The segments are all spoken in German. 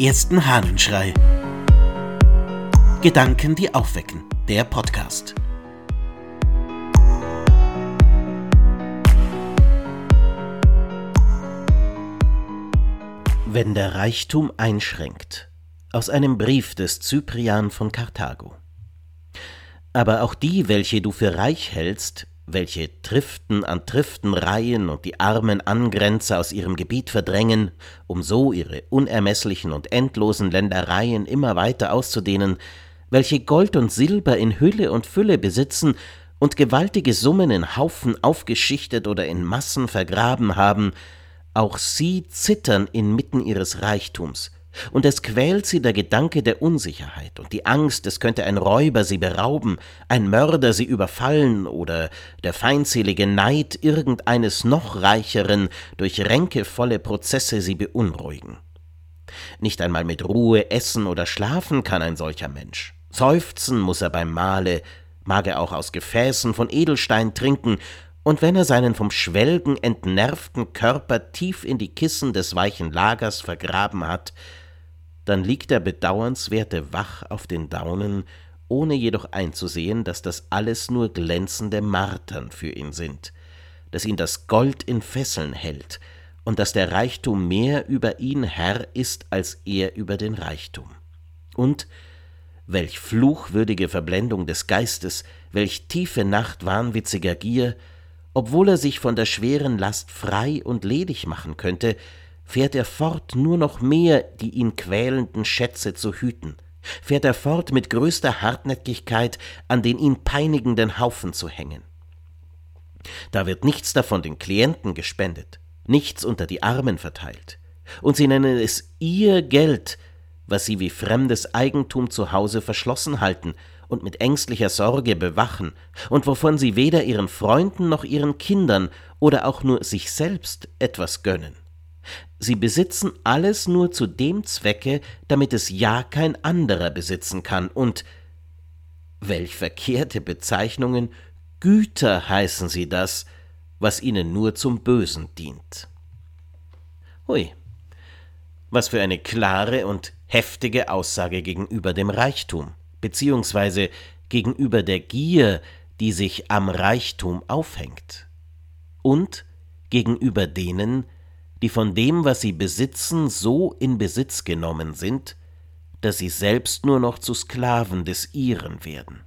ersten Hahnenschrei. Gedanken, die aufwecken. Der Podcast. Wenn der Reichtum einschränkt. Aus einem Brief des Cyprian von Karthago. Aber auch die, welche du für reich hältst, welche Triften an Triften reihen und die armen Angrenzer aus ihrem Gebiet verdrängen, um so ihre unermeßlichen und endlosen Ländereien immer weiter auszudehnen, welche Gold und Silber in Hülle und Fülle besitzen und gewaltige Summen in Haufen aufgeschichtet oder in Massen vergraben haben, auch sie zittern inmitten ihres Reichtums, und es quält sie der Gedanke der Unsicherheit und die Angst, es könnte ein Räuber sie berauben, ein Mörder sie überfallen oder der feindselige Neid irgendeines noch reicheren durch ränkevolle Prozesse sie beunruhigen. Nicht einmal mit Ruhe essen oder schlafen kann ein solcher Mensch. Seufzen muss er beim Mahle, mag er auch aus Gefäßen von Edelstein trinken, und wenn er seinen vom Schwelgen entnervten Körper tief in die Kissen des weichen Lagers vergraben hat, dann liegt der Bedauernswerte wach auf den Daunen, ohne jedoch einzusehen, dass das alles nur glänzende Martern für ihn sind, dass ihn das Gold in Fesseln hält und dass der Reichtum mehr über ihn Herr ist als er über den Reichtum. Und welch fluchwürdige Verblendung des Geistes, welch tiefe Nacht wahnwitziger Gier, obwohl er sich von der schweren Last frei und ledig machen könnte, fährt er fort, nur noch mehr die ihn quälenden Schätze zu hüten, fährt er fort, mit größter Hartnäckigkeit an den ihn peinigenden Haufen zu hängen. Da wird nichts davon den Klienten gespendet, nichts unter die Armen verteilt, und sie nennen es ihr Geld, was sie wie fremdes Eigentum zu Hause verschlossen halten und mit ängstlicher Sorge bewachen, und wovon sie weder ihren Freunden noch ihren Kindern oder auch nur sich selbst etwas gönnen. Sie besitzen alles nur zu dem Zwecke, damit es ja kein anderer besitzen kann, und welch verkehrte Bezeichnungen, Güter heißen sie das, was ihnen nur zum Bösen dient. Hui, was für eine klare und heftige Aussage gegenüber dem Reichtum, beziehungsweise gegenüber der Gier, die sich am Reichtum aufhängt, und gegenüber denen, die von dem, was sie besitzen, so in Besitz genommen sind, dass sie selbst nur noch zu Sklaven des ihren werden.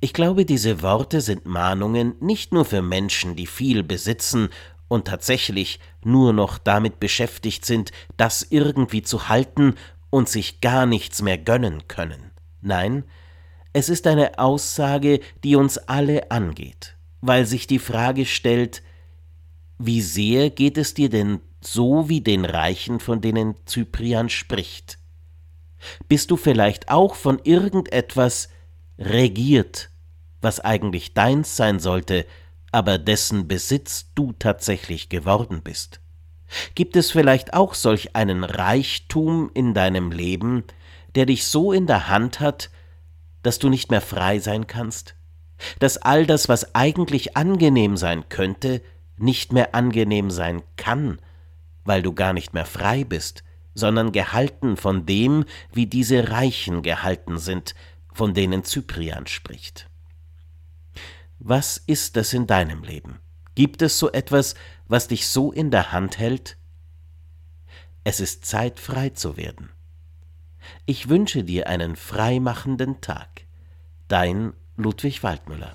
Ich glaube, diese Worte sind Mahnungen nicht nur für Menschen, die viel besitzen und tatsächlich nur noch damit beschäftigt sind, das irgendwie zu halten und sich gar nichts mehr gönnen können. Nein, es ist eine Aussage, die uns alle angeht, weil sich die Frage stellt, wie sehr geht es dir denn so wie den Reichen, von denen Cyprian spricht? Bist du vielleicht auch von irgendetwas regiert, was eigentlich deins sein sollte, aber dessen Besitz du tatsächlich geworden bist? Gibt es vielleicht auch solch einen Reichtum in deinem Leben, der dich so in der Hand hat, dass du nicht mehr frei sein kannst? Dass all das, was eigentlich angenehm sein könnte, nicht mehr angenehm sein kann, weil du gar nicht mehr frei bist, sondern gehalten von dem, wie diese Reichen gehalten sind, von denen Cyprian spricht. Was ist das in deinem Leben? Gibt es so etwas, was dich so in der Hand hält? Es ist Zeit, frei zu werden. Ich wünsche dir einen freimachenden Tag. Dein Ludwig Waldmüller